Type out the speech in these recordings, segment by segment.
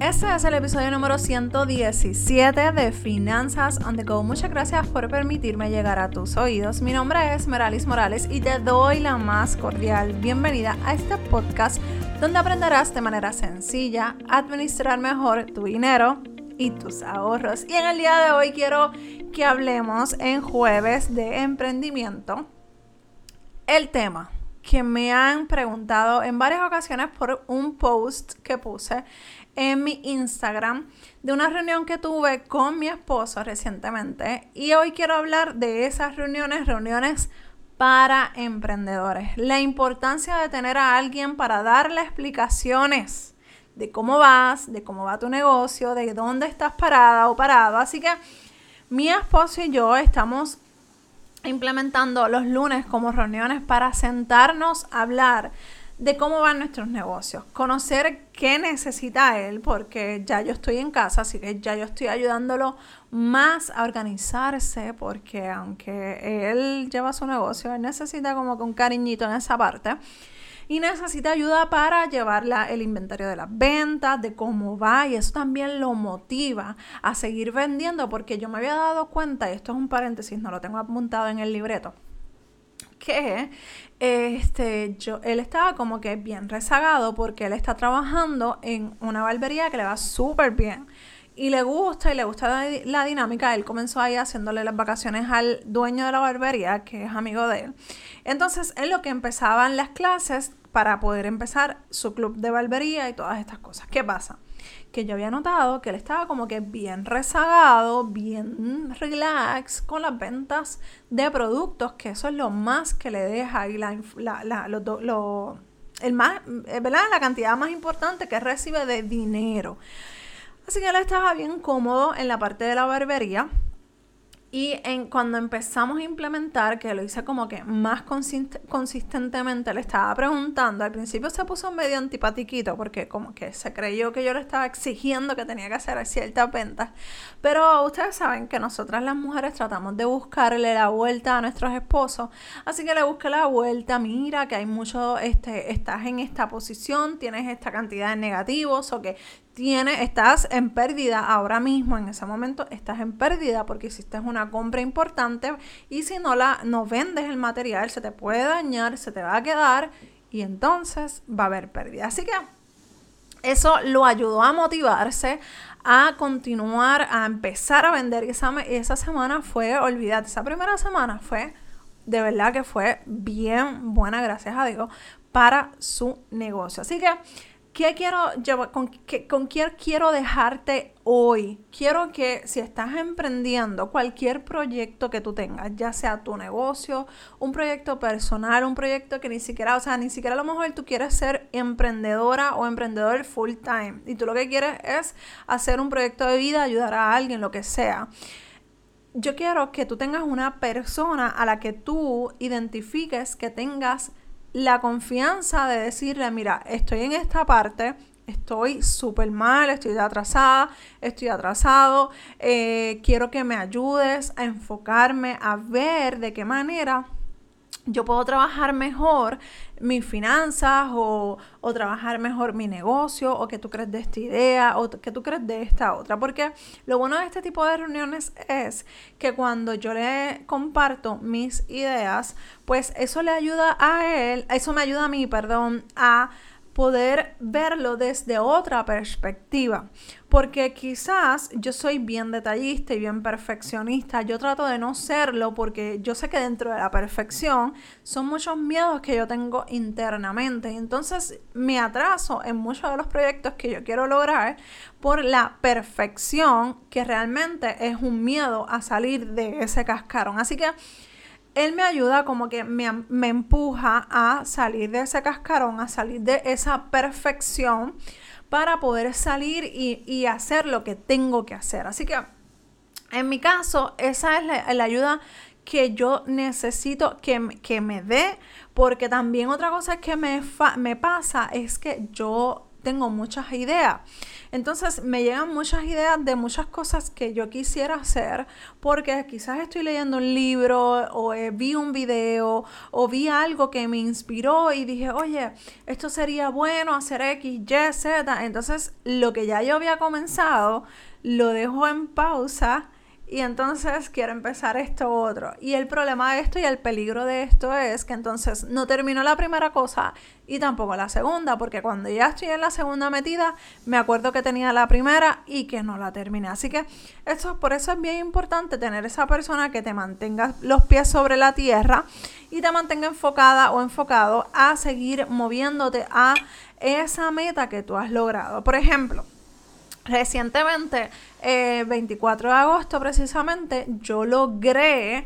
Este es el episodio número 117 de Finanzas on the Go. Muchas gracias por permitirme llegar a tus oídos. Mi nombre es Meralis Morales y te doy la más cordial bienvenida a este podcast donde aprenderás de manera sencilla a administrar mejor tu dinero y tus ahorros. Y en el día de hoy quiero que hablemos en jueves de emprendimiento. El tema que me han preguntado en varias ocasiones por un post que puse en mi Instagram de una reunión que tuve con mi esposo recientemente y hoy quiero hablar de esas reuniones, reuniones para emprendedores. La importancia de tener a alguien para darle explicaciones de cómo vas, de cómo va tu negocio, de dónde estás parada o parado. Así que mi esposo y yo estamos implementando los lunes como reuniones para sentarnos a hablar de cómo van nuestros negocios, conocer qué necesita él, porque ya yo estoy en casa, así que ya yo estoy ayudándolo más a organizarse, porque aunque él lleva su negocio, él necesita como que un cariñito en esa parte. Y necesita ayuda para llevar el inventario de las ventas, de cómo va y eso también lo motiva a seguir vendiendo porque yo me había dado cuenta, y esto es un paréntesis, no lo tengo apuntado en el libreto, que este, yo, él estaba como que bien rezagado porque él está trabajando en una barbería que le va súper bien y le gusta y le gusta la, dinámica. Él comenzó ahí haciéndole las vacaciones al dueño de la barbería, que es amigo de él. Entonces, en lo que empezaban las clases, para poder empezar su club de barbería y todas estas cosas. ¿Qué pasa? Que yo había notado que él estaba como que bien rezagado, bien relax con las ventas de productos, que eso es lo más que le deja y la, la, lo, el más, eh, la cantidad más importante que recibe de dinero. Así que él estaba bien cómodo en la parte de la barbería y en, cuando empezamos a implementar, que lo hice como que más consistentemente, le estaba preguntando, al principio se puso medio antipatiquito porque como que se creyó que yo le estaba exigiendo que tenía que hacer ciertas ventas. Pero ustedes saben que nosotras las mujeres tratamos de buscarle la vuelta a nuestros esposos. Así que le busqué la vuelta, mira que hay mucho, este, estás en esta posición, tienes esta cantidad de negativos o que estás en pérdida ahora mismo, en ese momento estás en pérdida porque hiciste una compra importante y si no la no vendes el material se te puede dañar, se te va a quedar y entonces va a haber pérdida. Así que eso lo ayudó a motivarse a continuar, a empezar a vender. Esa, esa semana fue, olvídate, esa primera semana fue, de verdad que fue bien buena, gracias a Dios, para su negocio. Así que ¿Qué quiero llevar, con, qué, con quién quiero dejarte hoy? Quiero que si estás emprendiendo cualquier proyecto que tú tengas, ya sea tu negocio, un proyecto personal, un proyecto que ni siquiera, o sea, ni siquiera a lo mejor tú quieres ser emprendedora o emprendedor full time y tú lo que quieres es hacer un proyecto de vida, ayudar a alguien, lo que sea yo quiero que tú tengas una persona a la que tú identifiques que tengas la confianza de decirle, mira, estoy en esta parte, estoy súper mal, estoy atrasada, estoy atrasado, eh, quiero que me ayudes a enfocarme, a ver de qué manera yo puedo trabajar mejor mis finanzas o, trabajar mejor mi negocio o que tú crees de esta idea o que tú crees de esta otra. Porque lo bueno de este tipo de reuniones es que cuando yo le comparto mis ideas, pues eso le ayuda a él, eso me ayuda a mí, perdón, a poder verlo desde otra perspectiva. Porque quizás yo soy bien detallista y bien perfeccionista. Yo trato de no serlo porque yo sé que dentro de la perfección son muchos miedos que yo tengo internamente. Entonces me atraso en muchos de los proyectos que yo quiero lograr por la perfección que realmente es un miedo a salir de ese cascarón. Así que él me ayuda como que me, empuja a salir de ese cascarón, a salir de esa perfección para poder salir y, hacer lo que tengo que hacer. Así que en mi caso, esa es la, ayuda que yo necesito que, que, me dé, porque también otra cosa que me, me pasa es que yo tengo muchas ideas. Entonces me llegan muchas ideas de muchas cosas que yo quisiera hacer porque quizás estoy leyendo un libro o eh, vi un video o vi algo que me inspiró y dije, oye, esto sería bueno hacer X, Y, Z. Entonces lo que ya yo había comenzado lo dejo en pausa y entonces quiero empezar esto otro. Y el problema de esto y el peligro de esto es que entonces no termino la primera cosa y tampoco la segunda, porque cuando ya estoy en la segunda metida, me acuerdo que tenía la primera y que no la terminé. Así que esto, por eso es bien importante tener esa persona que te mantenga los pies sobre la tierra y te mantenga enfocada o enfocado a seguir moviéndote a esa meta que tú has logrado. Por ejemplo, Recientemente, 24 eh, de agosto precisamente, yo logré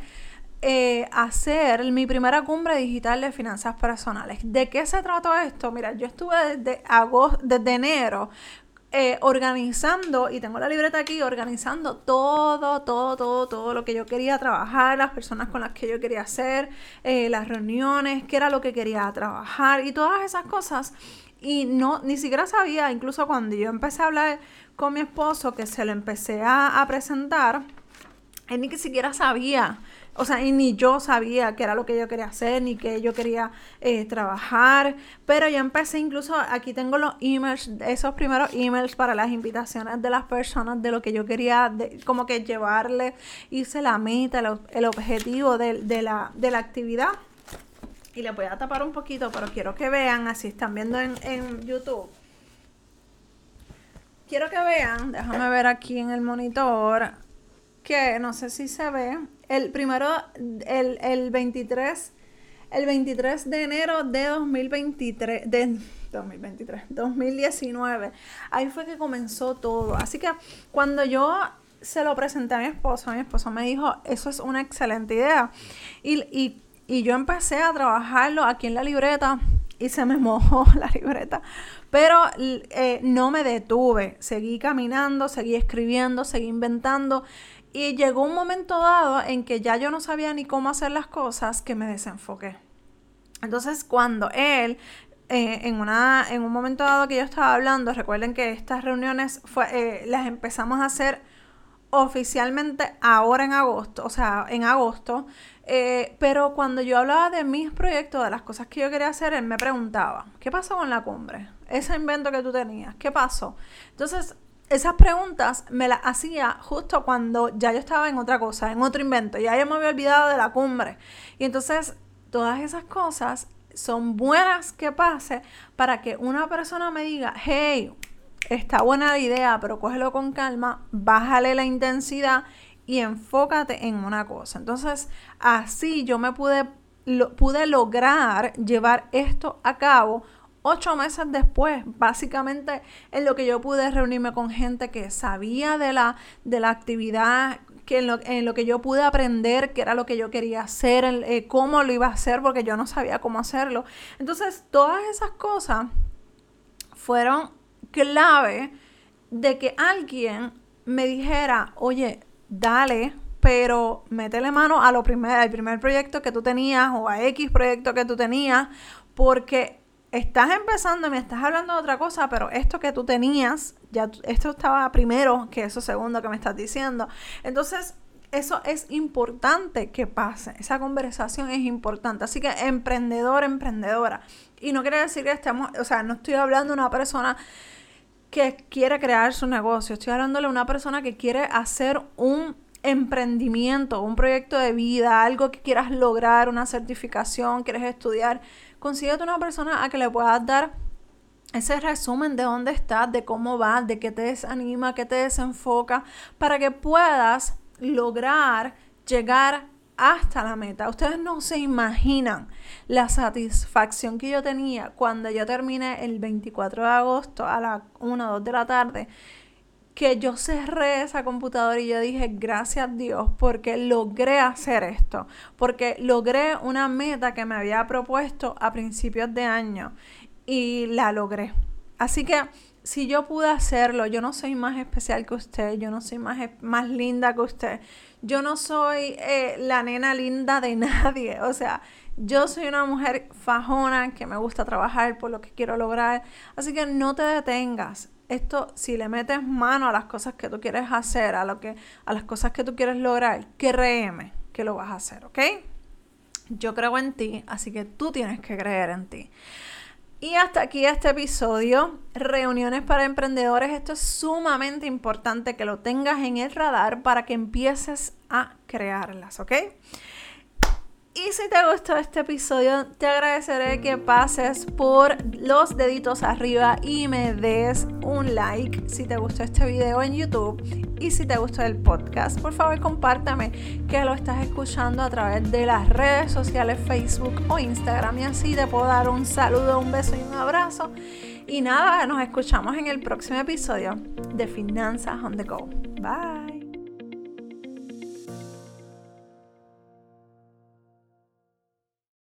eh, hacer mi primera cumbre digital de finanzas personales. ¿De qué se trató esto? Mira, yo estuve desde, agosto, desde enero eh, organizando, y tengo la libreta aquí, organizando todo, todo, todo, todo lo que yo quería trabajar, las personas con las que yo quería hacer, las reuniones, qué era lo que quería trabajar y todas esas cosas. Y no, ni siquiera sabía, incluso cuando yo empecé a hablar con mi esposo que se lo empecé a, presentar, él ni siquiera sabía, o sea, y ni yo sabía qué era lo que yo quería hacer, ni que yo quería eh, trabajar, pero yo empecé incluso, aquí tengo los emails, esos primeros emails para las invitaciones de las personas, de lo que yo quería, como que llevarle, hice la meta, el, objetivo de, la, de la actividad. Y le voy a tapar un poquito, pero quiero que vean, así están viendo en, en YouTube quiero que vean, déjame ver aquí en el monitor, que no sé si se ve, el primero, el, el 23, el 23 de enero de 2023, de 2023, 2019, ahí fue que comenzó todo. Así que cuando yo se lo presenté a mi esposo, mi esposo me dijo, eso es una excelente idea. Y, y, y yo empecé a trabajarlo aquí en la libreta y se me mojó la libreta. Pero eh, no me detuve, seguí caminando, seguí escribiendo, seguí inventando. Y llegó un momento dado en que ya yo no sabía ni cómo hacer las cosas que me desenfoqué. Entonces cuando él eh, en, una, en un momento dado que yo estaba hablando, recuerden que estas reuniones fue, eh, las empezamos a hacer oficialmente ahora en agosto, o sea, en agosto, eh, pero cuando yo hablaba de mis proyectos, de las cosas que yo quería hacer, él me preguntaba, ¿qué pasó con la cumbre? Ese invento que tú tenías, ¿qué pasó? Entonces, esas preguntas me las hacía justo cuando ya yo estaba en otra cosa, en otro invento, ya yo me había olvidado de la cumbre. Y entonces, todas esas cosas son buenas que pase para que una persona me diga, hey, está buena la idea, pero cógelo con calma, bájale la intensidad y enfócate en una cosa. Entonces, así yo me pude, pude lograr llevar esto a cabo ocho meses después, básicamente en lo que yo pude reunirme con gente que sabía de la, de la actividad, que en, lo, en lo que yo pude aprender, que era lo que yo quería hacer, eh, cómo lo iba a hacer, porque yo no sabía cómo hacerlo. Entonces, todas esas cosas fueron clave de que alguien me dijera, oye, dale, pero métele mano a lo primer, al primer proyecto que tú tenías o a X proyecto que tú tenías, porque estás empezando me estás hablando de otra cosa, pero esto que tú tenías, ya esto estaba primero que eso segundo que me estás diciendo. Entonces, eso es importante que pase, esa conversación es importante. Así que emprendedor, emprendedora. Y no quiere decir que estemos, o sea, no estoy hablando de una persona que quiere crear su negocio. Estoy hablándole a una persona que quiere hacer un emprendimiento, un proyecto de vida, algo que quieras lograr, una certificación, quieres estudiar. Consíguete una persona a que le puedas dar ese resumen de dónde estás, de cómo vas, de qué te desanima, qué te desenfoca, para que puedas lograr llegar hasta la meta. Ustedes no se imaginan la satisfacción que yo tenía cuando yo terminé el 24 de agosto a las 1 o 2 de la tarde, que yo cerré esa computadora y yo dije, gracias a Dios, porque logré hacer esto, porque logré una meta que me había propuesto a principios de año y la logré. Así que si yo pude hacerlo, yo no soy más especial que usted, yo no soy más, más linda que usted, yo no soy eh, la nena linda de nadie, o sea, Yo soy una mujer fajona que me gusta trabajar por lo que quiero lograr, así que no te detengas. Esto, si le metes mano a las cosas que tú quieres hacer, a, lo que, a las cosas que tú quieres lograr, créeme que lo vas a hacer, ¿ok? Yo creo en ti, así que tú tienes que creer en ti. Y hasta aquí este episodio, reuniones para emprendedores. Esto es sumamente importante que lo tengas en el radar para que empieces a crearlas, ¿ok? Y si te gustó este episodio, te agradeceré que pases por los deditos arriba y me des un like si te gustó este video en YouTube y si te gustó el podcast. Por favor, compártame que lo estás escuchando a través de las redes sociales Facebook o Instagram y así te puedo dar un saludo, un beso y un abrazo. Y nada, nos escuchamos en el próximo episodio de Finanzas on the Go. Bye.